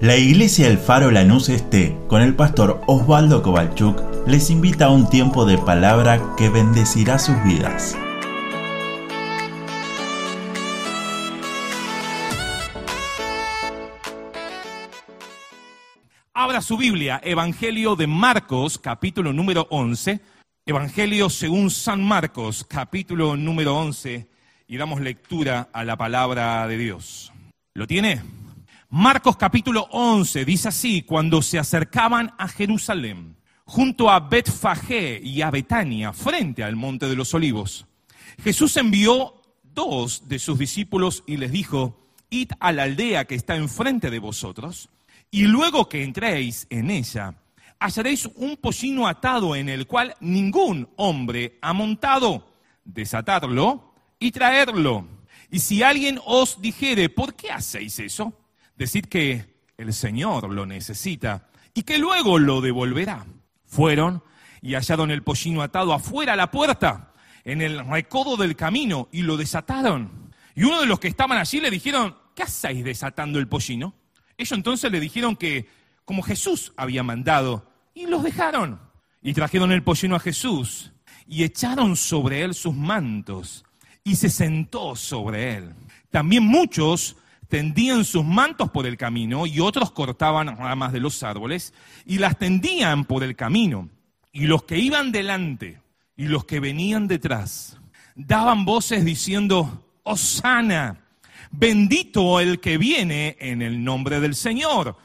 La iglesia El Faro Lanús Este, con el pastor Osvaldo Kovalchuk, les invita a un tiempo de palabra que bendecirá sus vidas. Abra su Biblia, Evangelio de Marcos, capítulo número 11. Evangelio según San Marcos, capítulo número 11. Y damos lectura a la palabra de Dios. ¿Lo tiene? Marcos capítulo 11 dice así, cuando se acercaban a Jerusalén, junto a Betfagé y a Betania, frente al monte de los olivos, Jesús envió dos de sus discípulos y les dijo, id a la aldea que está enfrente de vosotros, y luego que entréis en ella, hallaréis un pollino atado en el cual ningún hombre ha montado, desatarlo y traerlo. Y si alguien os dijere, ¿por qué hacéis eso? Decid que el Señor lo necesita y que luego lo devolverá. Fueron y hallaron el pollino atado afuera a la puerta, en el recodo del camino, y lo desataron. Y uno de los que estaban allí le dijeron, ¿qué hacéis desatando el pollino? Ellos entonces le dijeron que como Jesús había mandado, y los dejaron. Y trajeron el pollino a Jesús, y echaron sobre él sus mantos, y se sentó sobre él. También muchos tendían sus mantos por el camino y otros cortaban ramas de los árboles y las tendían por el camino. Y los que iban delante y los que venían detrás daban voces diciendo, Osana, bendito el que viene en el nombre del Señor.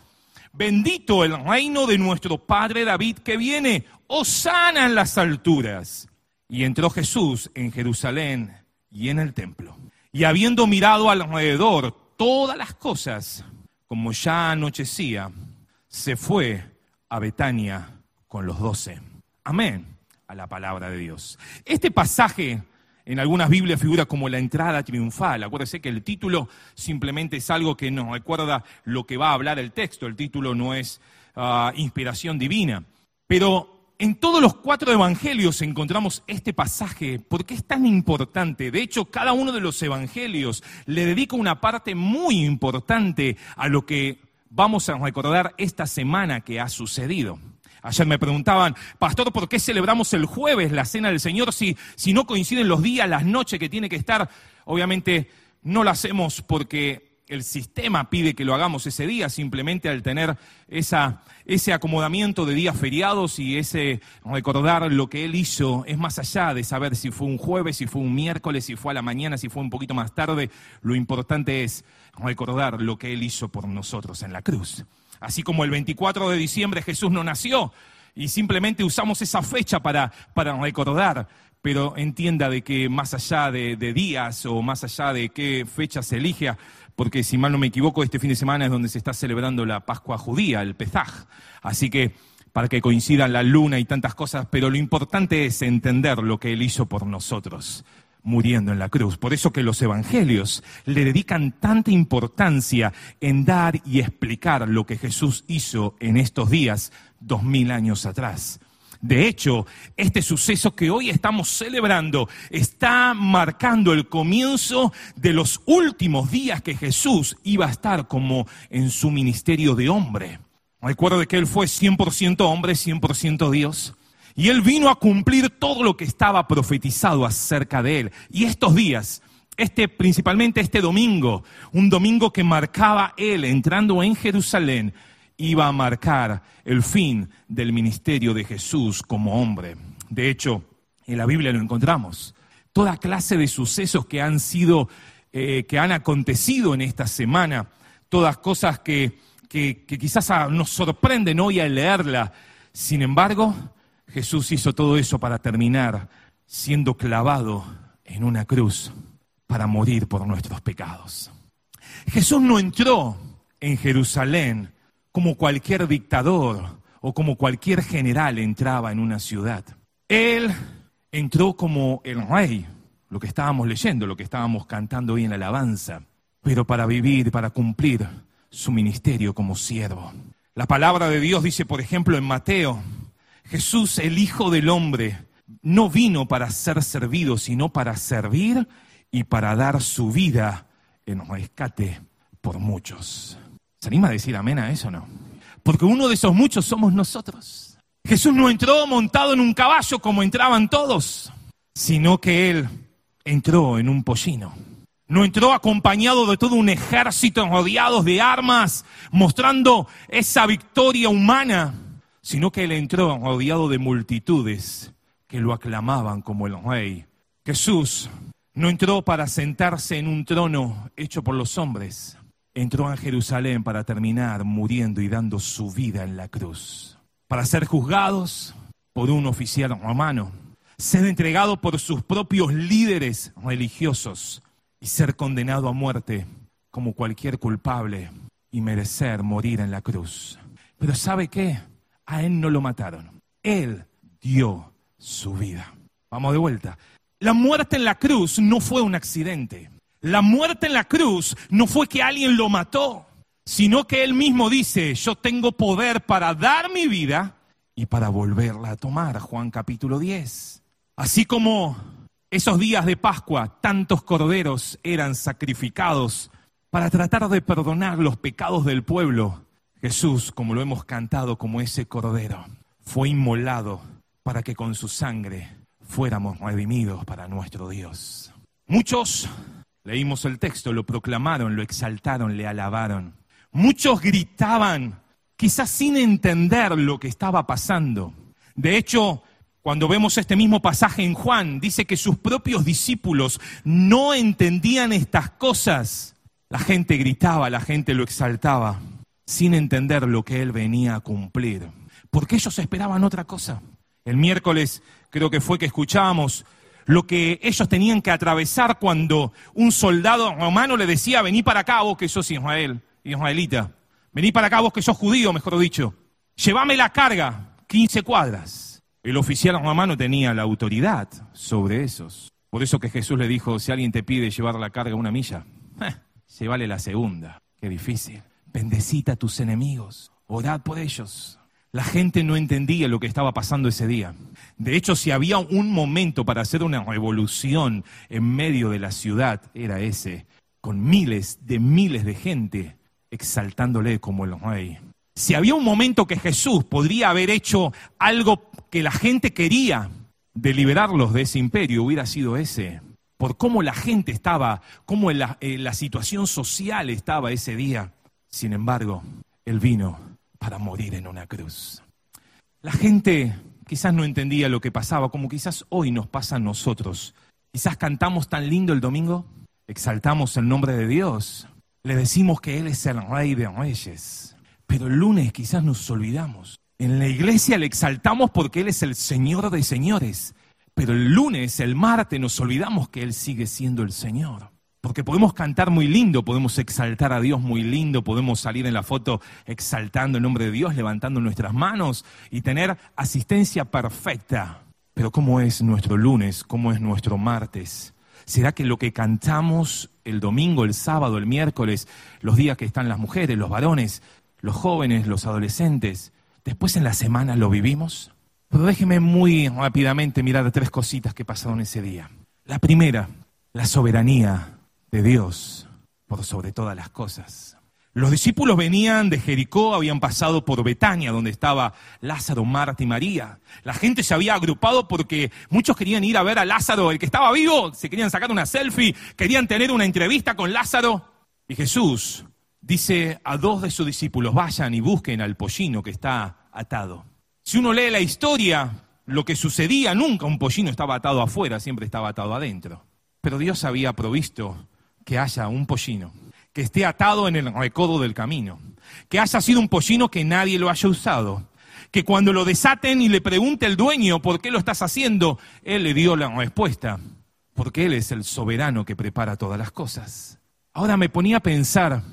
Bendito el reino de nuestro Padre David que viene, Osana en las alturas. Y entró Jesús en Jerusalén y en el templo. Y habiendo mirado alrededor, todas las cosas, como ya anochecía, se fue a Betania con los doce. Amén a la palabra de Dios. Este pasaje en algunas Biblias figura como la entrada triunfal. Acuérdese que el título simplemente es algo que nos recuerda lo que va a hablar el texto. El título no es uh, inspiración divina. Pero en todos los cuatro evangelios encontramos este pasaje. ¿Por qué es tan importante? De hecho, cada uno de los evangelios le dedica una parte muy importante a lo que vamos a recordar esta semana que ha sucedido. Ayer me preguntaban, pastor, ¿por qué celebramos el jueves la cena del Señor si, si no coinciden los días, las noches que tiene que estar? Obviamente no lo hacemos porque el sistema pide que lo hagamos ese día, simplemente al tener esa, ese acomodamiento de días feriados y ese recordar lo que él hizo, es más allá de saber si fue un jueves, si fue un miércoles, si fue a la mañana, si fue un poquito más tarde, lo importante es recordar lo que él hizo por nosotros en la cruz. Así como el 24 de diciembre Jesús no nació y simplemente usamos esa fecha para, para recordar, pero entienda de que más allá de, de, días o más allá de qué fecha se elige, porque si mal no me equivoco, este fin de semana es donde se está celebrando la Pascua judía, el Pesaj. Así que para que coincidan la luna y tantas cosas, pero lo importante es entender lo que Él hizo por nosotros, muriendo en la cruz. Por eso que los evangelios le dedican tanta importancia en dar y explicar lo que Jesús hizo en estos días, dos mil años atrás. De hecho, este suceso que hoy estamos celebrando está marcando el comienzo de los últimos días que Jesús iba a estar como en su ministerio de hombre. Recuerdo que Él fue 100% hombre, 100% Dios. Y Él vino a cumplir todo lo que estaba profetizado acerca de Él. Y estos días, este, principalmente este domingo, un domingo que marcaba Él entrando en Jerusalén, iba a marcar el fin del ministerio de Jesús como hombre. De hecho, en la Biblia lo encontramos. Toda clase de sucesos que han sido, eh, que han acontecido en esta semana, todas cosas que, que, que quizás nos sorprenden hoy al leerla. Sin embargo, Jesús hizo todo eso para terminar siendo clavado en una cruz para morir por nuestros pecados. Jesús no entró en Jerusalén como cualquier dictador o como cualquier general entraba en una ciudad. Él entró como el rey, lo que estábamos leyendo, lo que estábamos cantando hoy en la alabanza, pero para vivir, para cumplir su ministerio como siervo. La palabra de Dios dice, por ejemplo, en Mateo, Jesús, el Hijo del Hombre, no vino para ser servido, sino para servir y para dar su vida en rescate por muchos. ¿Se anima a decir amén a eso o no? Porque uno de esos muchos somos nosotros. Jesús no entró montado en un caballo como entraban todos, sino que Él entró en un pollino. No entró acompañado de todo un ejército rodeados de armas, mostrando esa victoria humana, sino que Él entró rodeado de multitudes que lo aclamaban como el rey. Jesús no entró para sentarse en un trono hecho por los hombres, entró a Jerusalén para terminar muriendo y dando su vida en la cruz, para ser juzgados por un oficial romano, ser entregado por sus propios líderes religiosos y ser condenado a muerte como cualquier culpable y merecer morir en la cruz. Pero ¿sabe qué? A él no lo mataron. Él dio su vida. Vamos de vuelta. La muerte en la cruz no fue un accidente. La muerte en la cruz no fue que alguien lo mató, sino que él mismo dice, yo tengo poder para dar mi vida y para volverla a tomar. Juan capítulo 10. Así como esos días de Pascua, tantos corderos eran sacrificados para tratar de perdonar los pecados del pueblo. Jesús, como lo hemos cantado como ese cordero, fue inmolado para que con su sangre fuéramos redimidos para nuestro Dios. Muchos Leímos el texto, lo proclamaron, lo exaltaron, le alabaron. Muchos gritaban, quizás sin entender lo que estaba pasando. De hecho, cuando vemos este mismo pasaje en Juan, dice que sus propios discípulos no entendían estas cosas. La gente gritaba, la gente lo exaltaba, sin entender lo que él venía a cumplir. Porque ellos esperaban otra cosa. El miércoles creo que fue que escuchábamos lo que ellos tenían que atravesar cuando un soldado romano le decía, vení para acá vos que sos Israel, israelita, vení para acá vos que sos judío, mejor dicho, llévame la carga, 15 cuadras. El oficial romano tenía la autoridad sobre esos. Por eso que Jesús le dijo, si alguien te pide llevar la carga una milla, eh, llévale la segunda. Qué difícil. Bendecita a tus enemigos, orad por ellos. La gente no entendía lo que estaba pasando ese día. De hecho, si había un momento para hacer una revolución en medio de la ciudad, era ese, con miles de miles de gente exaltándole como el rey. Si había un momento que Jesús podría haber hecho algo que la gente quería de liberarlos de ese imperio, hubiera sido ese. Por cómo la gente estaba, cómo la, eh, la situación social estaba ese día. Sin embargo, Él vino para morir en una cruz. La gente quizás no entendía lo que pasaba, como quizás hoy nos pasa a nosotros. Quizás cantamos tan lindo el domingo, exaltamos el nombre de Dios, le decimos que Él es el rey de reyes, pero el lunes quizás nos olvidamos. En la iglesia le exaltamos porque Él es el Señor de señores, pero el lunes, el martes, nos olvidamos que Él sigue siendo el Señor. Porque podemos cantar muy lindo, podemos exaltar a Dios muy lindo, podemos salir en la foto exaltando el nombre de Dios, levantando nuestras manos y tener asistencia perfecta. Pero ¿cómo es nuestro lunes? ¿Cómo es nuestro martes? ¿Será que lo que cantamos el domingo, el sábado, el miércoles, los días que están las mujeres, los varones, los jóvenes, los adolescentes, después en la semana lo vivimos? Pero déjeme muy rápidamente mirar tres cositas que pasaron ese día. La primera, la soberanía de Dios por sobre todas las cosas. Los discípulos venían de Jericó, habían pasado por Betania, donde estaba Lázaro, Marta y María. La gente se había agrupado porque muchos querían ir a ver a Lázaro, el que estaba vivo, se querían sacar una selfie, querían tener una entrevista con Lázaro. Y Jesús dice a dos de sus discípulos, vayan y busquen al pollino que está atado. Si uno lee la historia, lo que sucedía, nunca un pollino estaba atado afuera, siempre estaba atado adentro. Pero Dios había provisto que haya un pollino que esté atado en el recodo del camino, que haya sido un pollino que nadie lo haya usado, que cuando lo desaten y le pregunte el dueño por qué lo estás haciendo, él le dio la respuesta, porque él es el soberano que prepara todas las cosas. Ahora me ponía a pensar,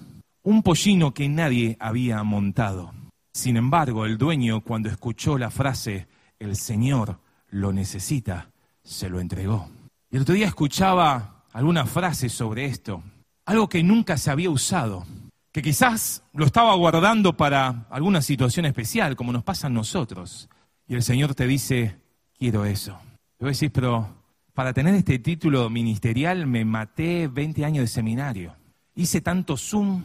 un pollino que nadie había montado. Sin embargo, el dueño cuando escuchó la frase, el Señor lo necesita, se lo entregó. Y el otro día escuchaba alguna frase sobre esto, algo que nunca se había usado, que quizás lo estaba guardando para alguna situación especial, como nos pasa a nosotros. Y el Señor te dice, quiero eso. Y vos decís, pero para tener este título ministerial me maté 20 años de seminario. Hice tanto Zoom,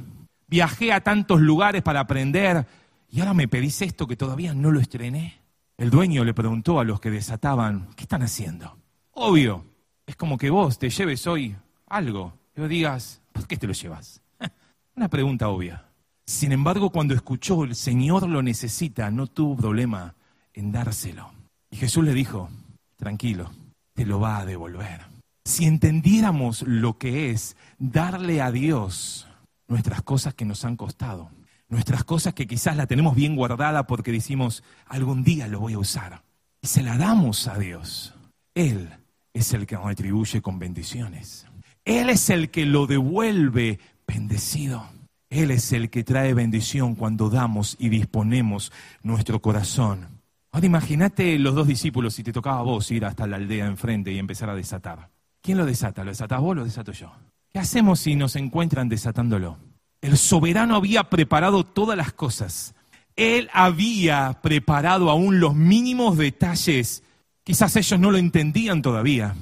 Viajé a tantos lugares para aprender y ahora me pedís esto que todavía no lo estrené. El dueño le preguntó a los que desataban, ¿qué están haciendo? Obvio, es como que vos te lleves hoy algo y vos digas, ¿por qué te lo llevas? Una pregunta obvia. Sin embargo, cuando escuchó el Señor lo necesita, no tuvo problema en dárselo. Y Jesús le dijo, tranquilo, te lo va a devolver. Si entendiéramos lo que es darle a Dios nuestras cosas que nos han costado, nuestras cosas que quizás la tenemos bien guardada porque decimos, algún día lo voy a usar, y se la damos a Dios, Él es el que nos retribuye con bendiciones. Él es el que lo devuelve bendecido. Él es el que trae bendición cuando damos y disponemos nuestro corazón. Ahora imagínate los dos discípulos si te tocaba a vos ir hasta la aldea enfrente y empezar a desatar. ¿Quién lo desata? ¿Lo desatás vos o lo desato yo? ¿Qué hacemos si nos encuentran desatándolo? El soberano había preparado todas las cosas. Él había preparado aún los mínimos detalles. Quizás ellos no lo entendían todavía,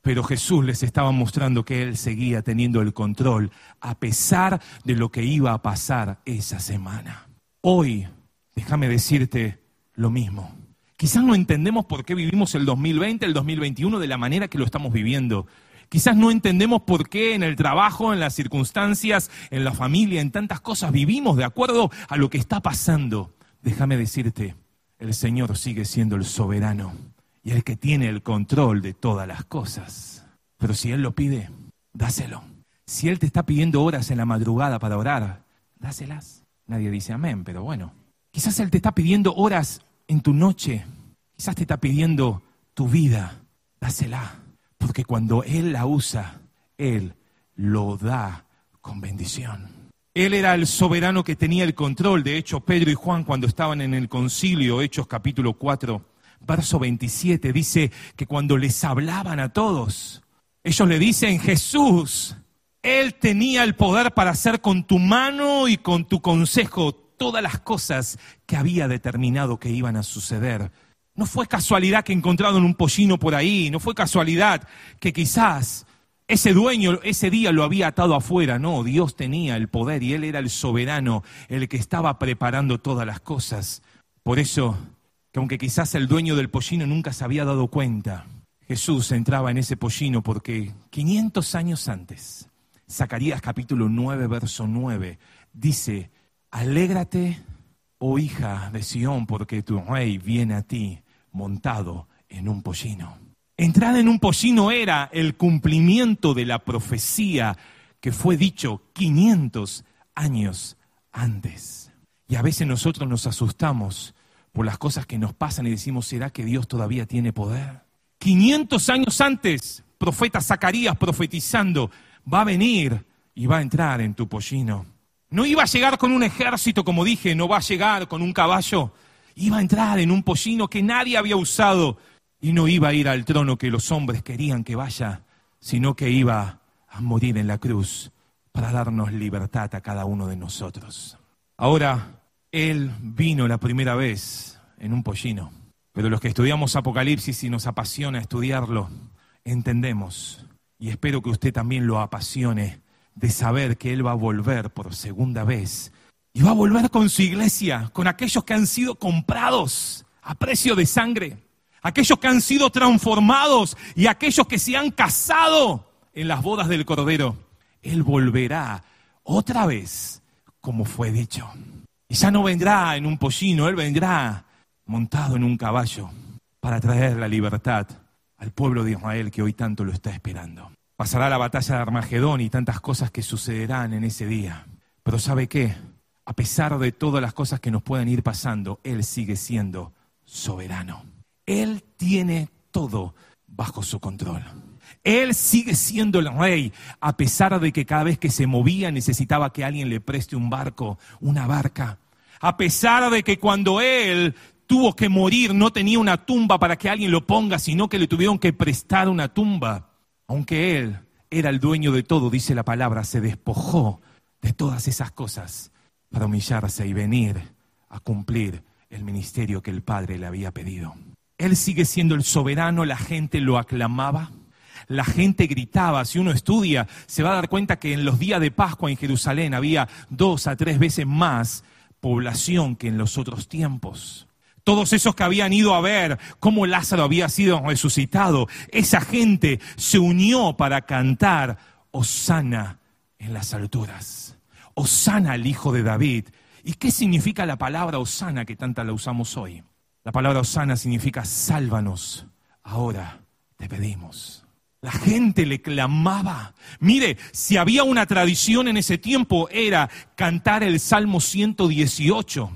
pero Jesús les estaba mostrando que Él seguía teniendo el control a pesar de lo que iba a pasar esa semana. Hoy, déjame decirte lo mismo. Quizás no entendemos por qué vivimos el 2020, el 2021 de la manera que lo estamos viviendo. Quizás no entendemos por qué en el trabajo, en las circunstancias, en la familia, en tantas cosas vivimos de acuerdo a lo que está pasando. Déjame decirte, el Señor sigue siendo el soberano y el que tiene el control de todas las cosas. Pero si Él lo pide, dáselo. Si Él te está pidiendo horas en la madrugada para orar, dáselas. Nadie dice amén, pero bueno. Quizás Él te está pidiendo horas en tu noche. Quizás te está pidiendo tu vida. Dásela. Porque cuando Él la usa, Él lo da con bendición. Él era el soberano que tenía el control. De hecho, Pedro y Juan, cuando estaban en el concilio, Hechos capítulo 4, verso 27, dice que cuando les hablaban a todos, ellos le dicen, Jesús, Él tenía el poder para hacer con tu mano y con tu consejo todas las cosas que había determinado que iban a suceder. No fue casualidad que encontraron un pollino por ahí, no fue casualidad que quizás ese dueño ese día lo había atado afuera, no, Dios tenía el poder y Él era el soberano, el que estaba preparando todas las cosas. Por eso, que aunque quizás el dueño del pollino nunca se había dado cuenta, Jesús entraba en ese pollino porque 500 años antes, Zacarías capítulo 9, verso 9, dice, Alégrate, oh hija de Sión, porque tu rey viene a ti montado en un pollino. Entrar en un pollino era el cumplimiento de la profecía que fue dicho 500 años antes. Y a veces nosotros nos asustamos por las cosas que nos pasan y decimos, ¿será que Dios todavía tiene poder? 500 años antes, profeta Zacarías profetizando, va a venir y va a entrar en tu pollino. No iba a llegar con un ejército, como dije, no va a llegar con un caballo. Iba a entrar en un pollino que nadie había usado y no iba a ir al trono que los hombres querían que vaya, sino que iba a morir en la cruz para darnos libertad a cada uno de nosotros. Ahora, Él vino la primera vez en un pollino, pero los que estudiamos Apocalipsis y nos apasiona estudiarlo, entendemos, y espero que usted también lo apasione, de saber que Él va a volver por segunda vez. Y va a volver con su iglesia, con aquellos que han sido comprados a precio de sangre, aquellos que han sido transformados y aquellos que se han casado en las bodas del Cordero. Él volverá otra vez como fue dicho. Ya no vendrá en un pollino, Él vendrá montado en un caballo para traer la libertad al pueblo de Israel que hoy tanto lo está esperando. Pasará la batalla de Armagedón y tantas cosas que sucederán en ese día. Pero ¿sabe qué? A pesar de todas las cosas que nos puedan ir pasando, Él sigue siendo soberano. Él tiene todo bajo su control. Él sigue siendo el rey, a pesar de que cada vez que se movía necesitaba que alguien le preste un barco, una barca. A pesar de que cuando Él tuvo que morir no tenía una tumba para que alguien lo ponga, sino que le tuvieron que prestar una tumba. Aunque Él era el dueño de todo, dice la palabra, se despojó de todas esas cosas para humillarse y venir a cumplir el ministerio que el Padre le había pedido. Él sigue siendo el soberano, la gente lo aclamaba, la gente gritaba. Si uno estudia, se va a dar cuenta que en los días de Pascua en Jerusalén había dos a tres veces más población que en los otros tiempos. Todos esos que habían ido a ver cómo Lázaro había sido resucitado, esa gente se unió para cantar Osana en las alturas. Osana al Hijo de David. ¿Y qué significa la palabra Osana que tanta la usamos hoy? La palabra Osana significa sálvanos, ahora te pedimos. La gente le clamaba. Mire, si había una tradición en ese tiempo era cantar el Salmo 118.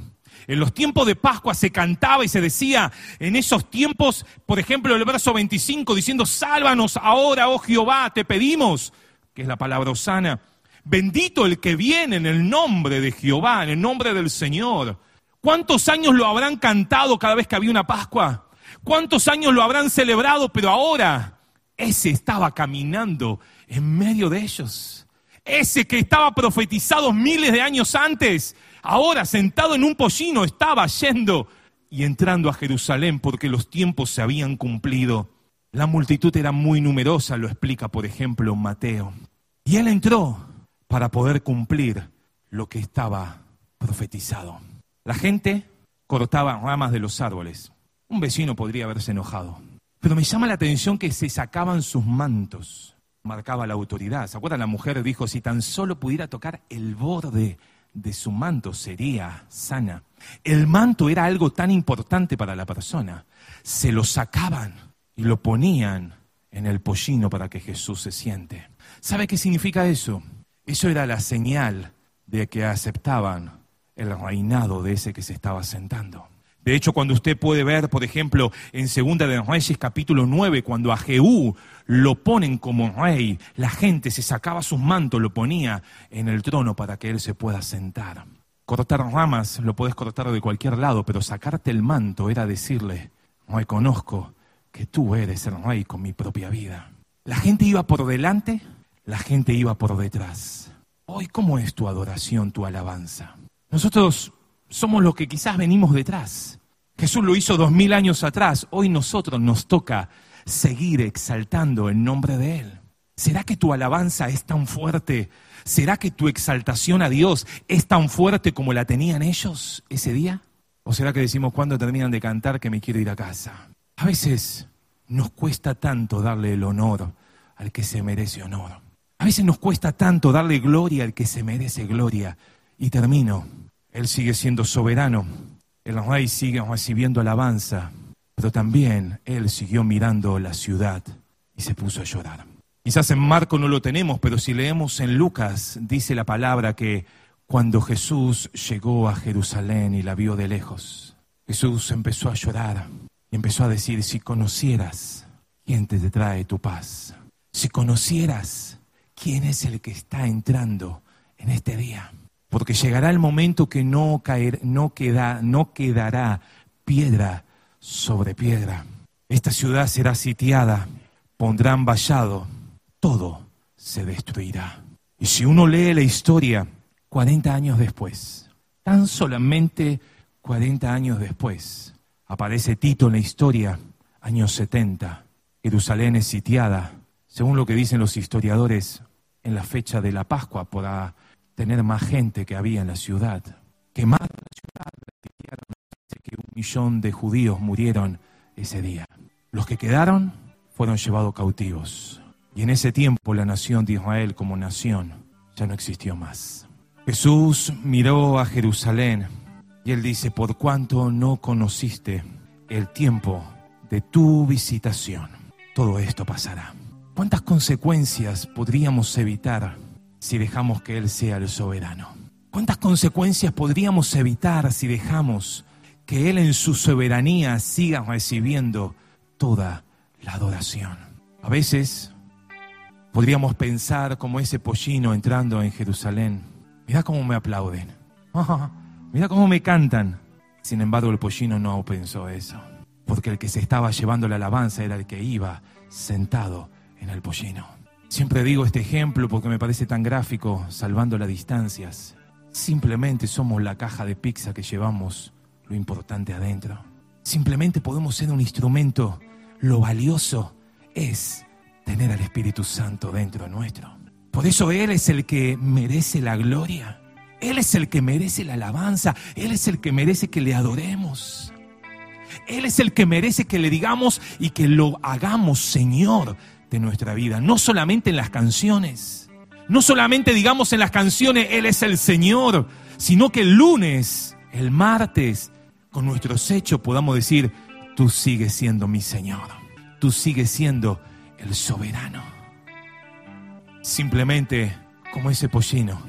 En los tiempos de Pascua se cantaba y se decía, en esos tiempos, por ejemplo, el verso 25, diciendo, sálvanos ahora, oh Jehová, te pedimos, que es la palabra Osana. Bendito el que viene en el nombre de Jehová, en el nombre del Señor. ¿Cuántos años lo habrán cantado cada vez que había una Pascua? ¿Cuántos años lo habrán celebrado? Pero ahora ese estaba caminando en medio de ellos. Ese que estaba profetizado miles de años antes, ahora sentado en un pollino, estaba yendo y entrando a Jerusalén porque los tiempos se habían cumplido. La multitud era muy numerosa, lo explica por ejemplo Mateo. Y él entró para poder cumplir lo que estaba profetizado. La gente cortaba ramas de los árboles. Un vecino podría haberse enojado. Pero me llama la atención que se sacaban sus mantos. Marcaba la autoridad. ¿Se acuerdan? La mujer dijo, si tan solo pudiera tocar el borde de su manto sería sana. El manto era algo tan importante para la persona. Se lo sacaban y lo ponían en el pollino para que Jesús se siente. ¿Sabe qué significa eso? Eso era la señal de que aceptaban el reinado de ese que se estaba sentando. De hecho, cuando usted puede ver, por ejemplo, en Segunda de Reyes capítulo 9, cuando a Jehú lo ponen como rey, la gente se sacaba sus mantos, lo ponía en el trono para que él se pueda sentar. Cortar ramas lo puedes cortar de cualquier lado, pero sacarte el manto era decirle, reconozco que tú eres el rey con mi propia vida. La gente iba por delante, la gente iba por detrás. Hoy, ¿cómo es tu adoración, tu alabanza? Nosotros somos los que quizás venimos detrás. Jesús lo hizo dos mil años atrás. Hoy nosotros nos toca seguir exaltando el nombre de Él. ¿Será que tu alabanza es tan fuerte? ¿Será que tu exaltación a Dios es tan fuerte como la tenían ellos ese día? ¿O será que decimos cuando terminan de cantar que me quiero ir a casa? A veces nos cuesta tanto darle el honor al que se merece honor. A veces nos cuesta tanto darle gloria al que se merece gloria. Y termino. Él sigue siendo soberano. El rey sigue recibiendo alabanza. Pero también Él siguió mirando la ciudad y se puso a llorar. Quizás en Marco no lo tenemos, pero si leemos en Lucas, dice la palabra que cuando Jesús llegó a Jerusalén y la vio de lejos, Jesús empezó a llorar y empezó a decir, si conocieras quién te trae tu paz, si conocieras quién es el que está entrando en este día, porque llegará el momento que no, caer, no, queda, no quedará piedra sobre piedra. Esta ciudad será sitiada, pondrán vallado, todo se destruirá. Y si uno lee la historia 40 años después, tan solamente 40 años después, aparece Tito en la historia, años 70, Jerusalén es sitiada, según lo que dicen los historiadores, en la fecha de la Pascua, por tener más gente que había en la ciudad. Quemaron la ciudad, que un millón de judíos murieron ese día. Los que quedaron fueron llevados cautivos. Y en ese tiempo la nación de Israel como nación ya no existió más. Jesús miró a Jerusalén y él dice, por cuanto no conociste el tiempo de tu visitación, todo esto pasará. ¿Cuántas consecuencias podríamos evitar si dejamos que Él sea el soberano? ¿Cuántas consecuencias podríamos evitar si dejamos que Él en su soberanía siga recibiendo toda la adoración? A veces podríamos pensar como ese pollino entrando en Jerusalén. Mira cómo me aplauden. Mira cómo me cantan. Sin embargo, el pollino no pensó eso. Porque el que se estaba llevando la alabanza era el que iba sentado en el pollino. Siempre digo este ejemplo porque me parece tan gráfico, salvando las distancias. Simplemente somos la caja de pizza que llevamos lo importante adentro. Simplemente podemos ser un instrumento. Lo valioso es tener al Espíritu Santo dentro nuestro. Por eso Él es el que merece la gloria. Él es el que merece la alabanza. Él es el que merece que le adoremos. Él es el que merece que le digamos y que lo hagamos Señor de nuestra vida. No solamente en las canciones. No solamente digamos en las canciones Él es el Señor, sino que el lunes, el martes, con nuestros hechos podamos decir, tú sigues siendo mi Señor. Tú sigues siendo el soberano. Simplemente como ese pollino,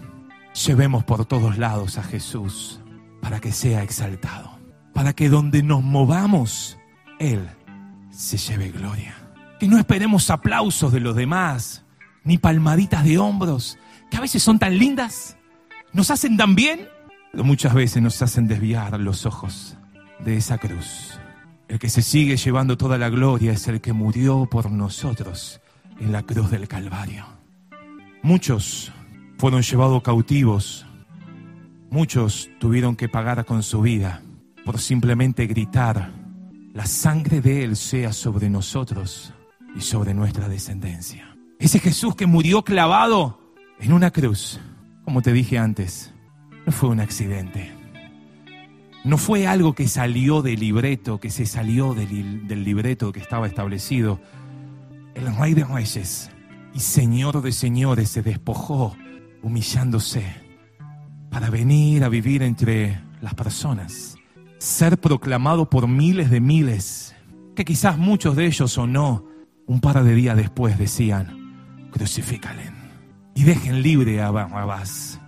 llevemos por todos lados a Jesús para que sea exaltado, para que donde nos movamos, Él se lleve gloria. Que no esperemos aplausos de los demás, ni palmaditas de hombros, que a veces son tan lindas, nos hacen tan bien, pero muchas veces nos hacen desviar los ojos de esa cruz. El que se sigue llevando toda la gloria es el que murió por nosotros en la cruz del Calvario. Muchos fueron llevados cautivos, muchos tuvieron que pagar con su vida por simplemente gritar, la sangre de Él sea sobre nosotros y sobre nuestra descendencia. Ese Jesús que murió clavado en una cruz, como te dije antes, no fue un accidente. No fue algo que salió del libreto, que se salió del, del libreto que estaba establecido. El rey de reyes y señor de señores se despojó humillándose para venir a vivir entre las personas, ser proclamado por miles de miles, que quizás muchos de ellos o no, un par de días después decían, crucifícalen y dejen libre a Barrabás.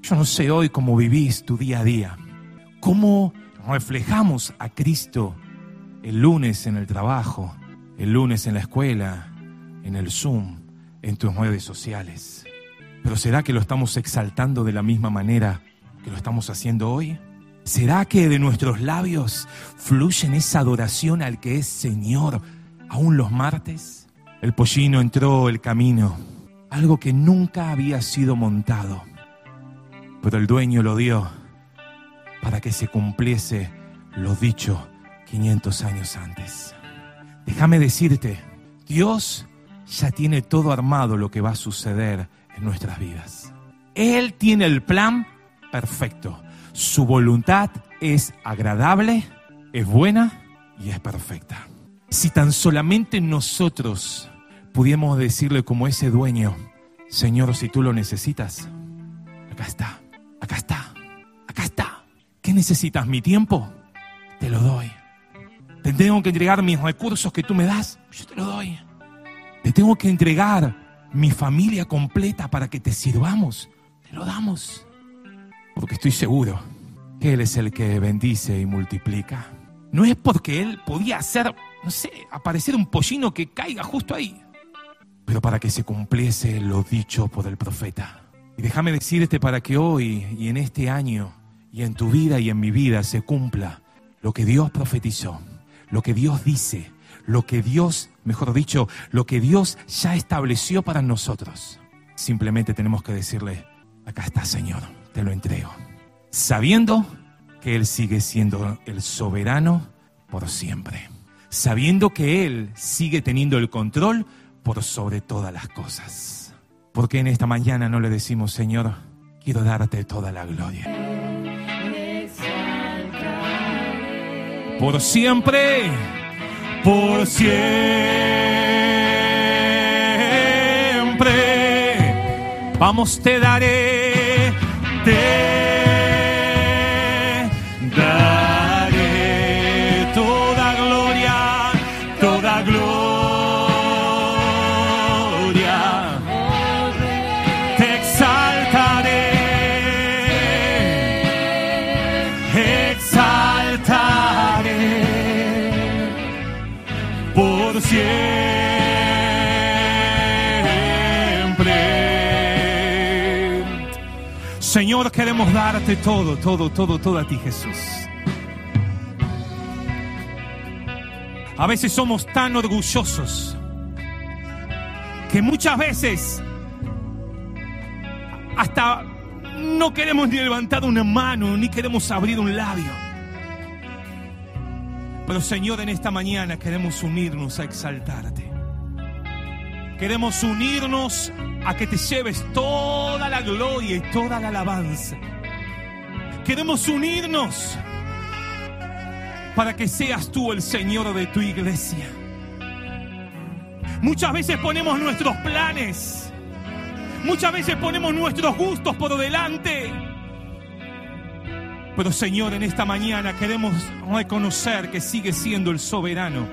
Yo no sé hoy cómo vivís tu día a día, cómo reflejamos a Cristo el lunes en el trabajo, el lunes en la escuela, en el Zoom, en tus redes sociales. Pero ¿será que lo estamos exaltando de la misma manera que lo estamos haciendo hoy? ¿Será que de nuestros labios fluyen esa adoración al que es Señor aún los martes? El pollino entró el camino, algo que nunca había sido montado, pero el dueño lo dio para que se cumpliese lo dicho 500 años antes. Déjame decirte, Dios ya tiene todo armado lo que va a suceder en nuestras vidas. Él tiene el plan perfecto. Su voluntad es agradable, es buena y es perfecta. Si tan solamente nosotros pudiéramos decirle como ese dueño, Señor, si tú lo necesitas, acá está, acá está, acá está. ¿Qué necesitas? ¿Mi tiempo? Te lo doy. Te tengo que entregar mis recursos que tú me das, yo te lo doy. Te tengo que entregar mi familia completa para que te sirvamos. Te lo damos. Porque estoy seguro que Él es el que bendice y multiplica. No es porque Él podía hacer, no sé, aparecer un pollino que caiga justo ahí. Pero para que se cumpliese lo dicho por el profeta. Y déjame decirte para que hoy y en este año y en tu vida y en mi vida se cumpla lo que Dios profetizó, lo que Dios dice, lo que Dios, mejor dicho, lo que Dios ya estableció para nosotros. Simplemente tenemos que decirle, acá está Señor, te lo entrego. Sabiendo que Él sigue siendo el soberano por siempre. Sabiendo que Él sigue teniendo el control por sobre todas las cosas. Porque en esta mañana no le decimos, Señor, quiero darte toda la gloria. Por siempre por siempre. Vamos, te daré, te siempre. Señor, queremos darte todo, todo, todo, todo a ti, Jesús. A veces somos tan orgullosos que muchas veces hasta no queremos ni levantar una mano, ni queremos abrir un labio. Pero Señor, en esta mañana queremos unirnos a exaltarte. Queremos unirnos a que te lleves toda la gloria y toda la alabanza. Queremos unirnos para que seas tú el Señor de tu iglesia. Muchas veces ponemos nuestros planes, muchas veces ponemos nuestros gustos por delante. Pero Señor, en esta mañana queremos reconocer que sigue siendo el soberano,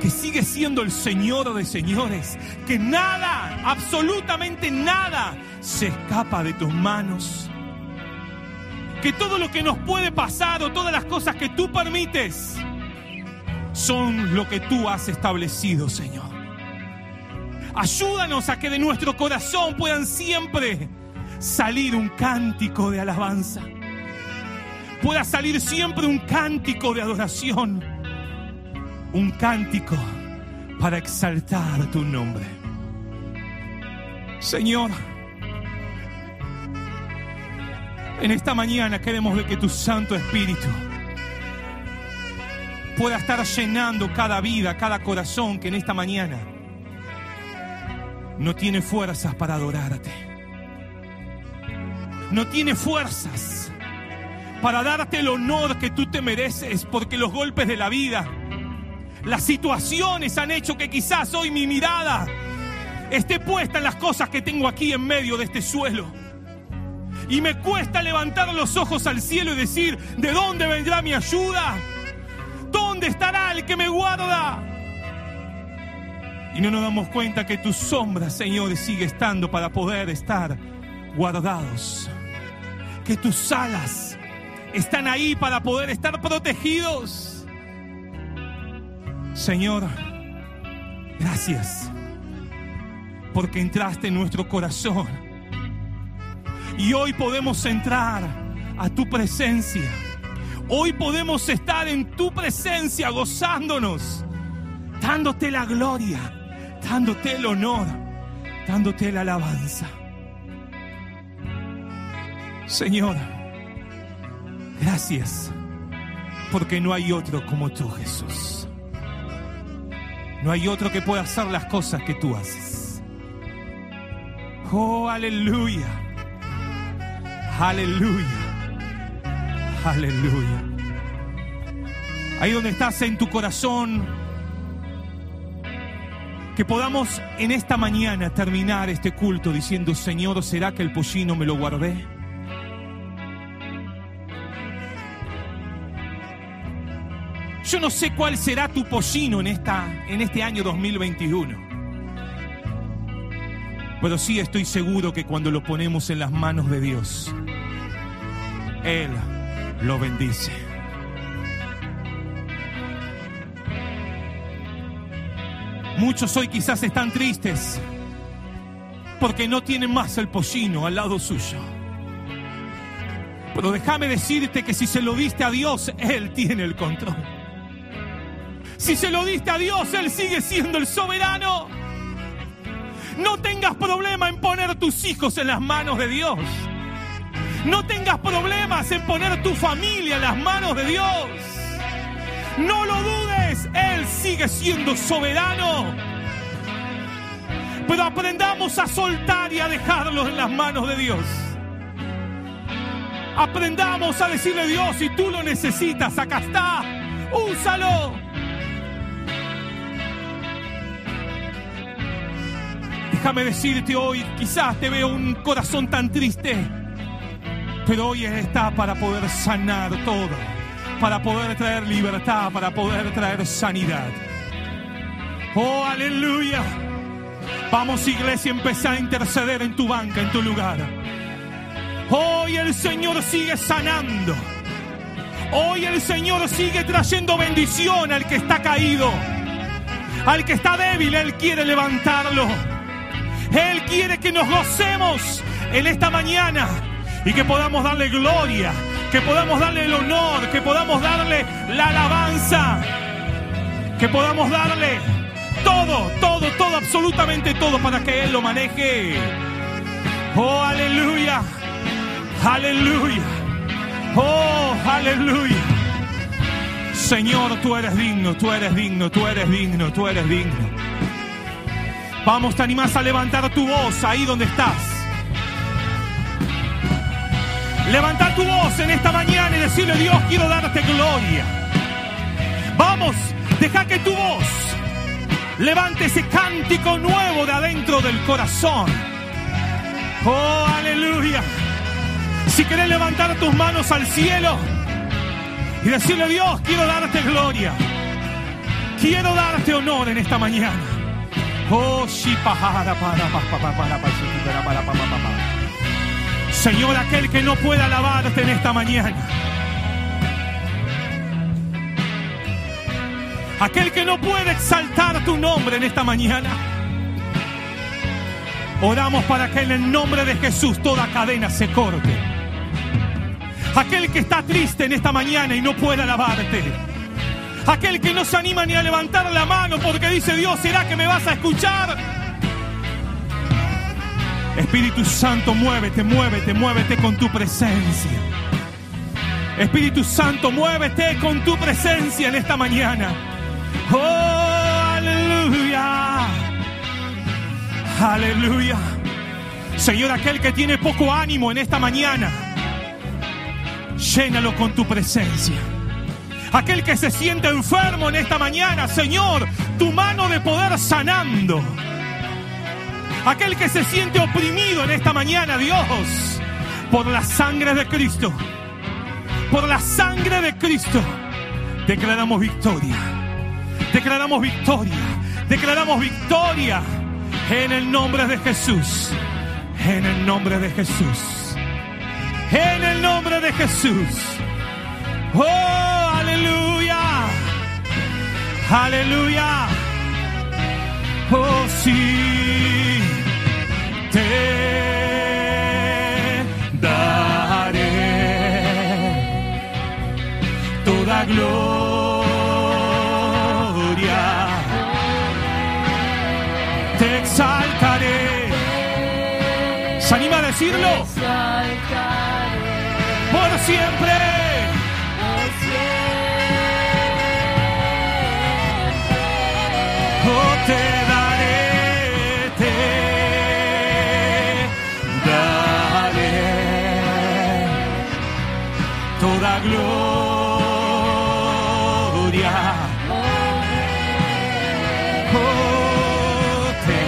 que sigue siendo el Señor de señores, que nada, absolutamente nada, se escapa de tus manos. Que todo lo que nos puede pasar o todas las cosas que tú permites son lo que tú has establecido, Señor. Ayúdanos a que de nuestro corazón puedan siempre salir un cántico de alabanza. Pueda salir siempre un cántico de adoración. Un cántico para exaltar tu nombre. Señor, en esta mañana queremos ver que tu Santo Espíritu pueda estar llenando cada vida, cada corazón que en esta mañana no tiene fuerzas para adorarte. No tiene fuerzas para darte el honor que tú te mereces porque los golpes de la vida, las situaciones han hecho que quizás hoy mi mirada esté puesta en las cosas que tengo aquí en medio de este suelo. Y me cuesta levantar los ojos al cielo y decir, ¿de dónde vendrá mi ayuda? ¿Dónde estará el que me guarda? Y no nos damos cuenta que tu sombra, Señor, sigue estando para poder estar guardados. Que tus alas están ahí para poder estar protegidos. Señor, gracias porque entraste en nuestro corazón. Y hoy podemos entrar a tu presencia. Hoy podemos estar en tu presencia gozándonos, dándote la gloria, dándote el honor, dándote la alabanza. Señor, gracias, porque no hay otro como tú, Jesús. No hay otro que pueda hacer las cosas que tú haces. Oh, aleluya. Aleluya. Aleluya. Ahí donde estás en tu corazón, que podamos en esta mañana terminar este culto diciendo, Señor, ¿será que el pollino me lo guardé? Yo no sé cuál será tu pollino en, esta, en este año 2021. Pero sí estoy seguro que cuando lo ponemos en las manos de Dios, Él lo bendice. Muchos hoy quizás están tristes porque no tienen más el pollino al lado suyo. Pero déjame decirte que si se lo diste a Dios, Él tiene el control. Si se lo diste a Dios, Él sigue siendo el soberano. No tengas problema en poner tus hijos en las manos de Dios. No tengas problemas en poner tu familia en las manos de Dios. No lo dudes, Él sigue siendo soberano. Pero aprendamos a soltar y a dejarlo en las manos de Dios. Aprendamos a decirle Dios, si tú lo necesitas, acá está, úsalo. Déjame decirte hoy, quizás te veo un corazón tan triste, pero hoy está para poder sanar todo, para poder traer libertad, para poder traer sanidad. Oh, aleluya. Vamos iglesia, empezar a interceder en tu banca, en tu lugar. Hoy el Señor sigue sanando. Hoy el Señor sigue trayendo bendición al que está caído. Al que está débil, Él quiere levantarlo. Él quiere que nos gocemos en esta mañana y que podamos darle gloria, que podamos darle el honor, que podamos darle la alabanza, que podamos darle todo, todo, todo, absolutamente todo para que Él lo maneje. Oh, aleluya, aleluya, oh, aleluya. Señor, tú eres digno, tú eres digno, tú eres digno, tú eres digno. Vamos, te animas a levantar tu voz ahí donde estás. Levanta tu voz en esta mañana y decirle, Dios, quiero darte gloria. Vamos, deja que tu voz levante ese cántico nuevo de adentro del corazón. Oh, aleluya. Si querés levantar tus manos al cielo y decirle, Dios, quiero darte gloria. Quiero darte honor en esta mañana. Señor, aquel que no pueda alabarte en esta mañana. Aquel que no puede exaltar tu nombre en esta mañana. Oramos para que en el nombre de Jesús toda cadena se corte. Aquel que está triste en esta mañana y no puede alabarte. Aquel que no se anima ni a levantar la mano porque dice Dios, ¿será que me vas a escuchar? Espíritu Santo, muévete, muévete, muévete con tu presencia. Espíritu Santo, muévete con tu presencia en esta mañana. Oh, aleluya. Aleluya. Señor, aquel que tiene poco ánimo en esta mañana, llénalo con tu presencia. Aquel que se siente enfermo en esta mañana, Señor, tu mano de poder sanando. Aquel que se siente oprimido en esta mañana, Dios, por la sangre de Cristo, por la sangre de Cristo, declaramos victoria. Declaramos victoria. Declaramos victoria en el nombre de Jesús. En el nombre de Jesús. En el nombre de Jesús. Oh. Aleluya. Oh sí. Te daré toda gloria. Te exaltaré. ¿Se anima a decirlo? Por siempre. Gloria. Oh, te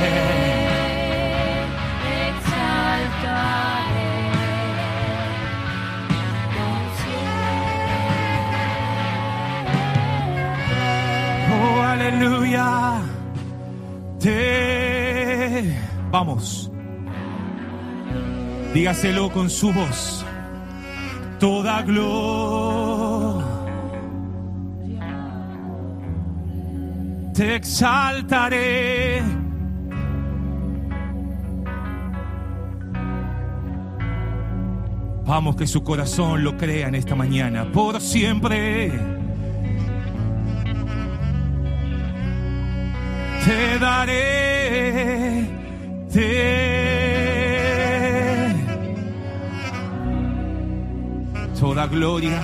Oh, aleluya. Te. Vamos. Dígaselo con su voz. Toda gloria. Te exaltaré. Vamos, que su corazón lo crea en esta mañana. Por siempre. te daré, te toda gloria,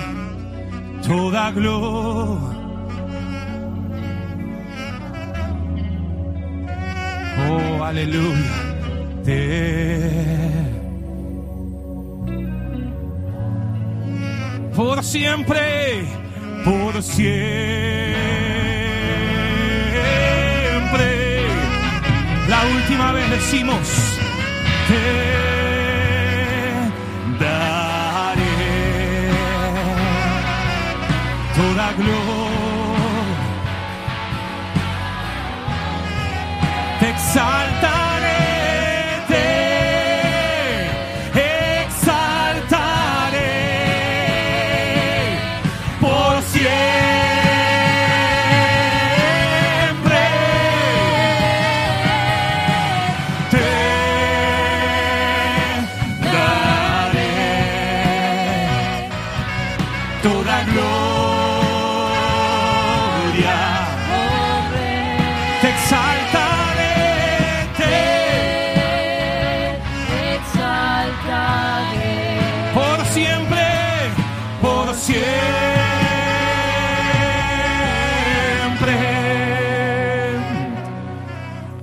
toda gloria. Oh, aleluya, te por siempre, por siempre. La última vez decimos, te toda gloria.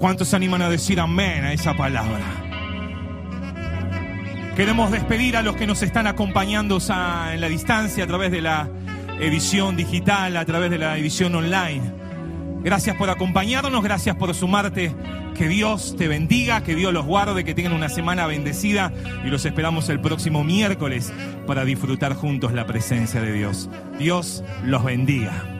¿Cuántos se animan a decir amén a esa palabra? Queremos despedir a los que nos están acompañando en la distancia a través de la edición digital, a través de la edición online. Gracias por acompañarnos, gracias por sumarte. Que Dios te bendiga, que Dios los guarde, que tengan una semana bendecida y los esperamos el próximo miércoles para disfrutar juntos la presencia de Dios. Dios los bendiga.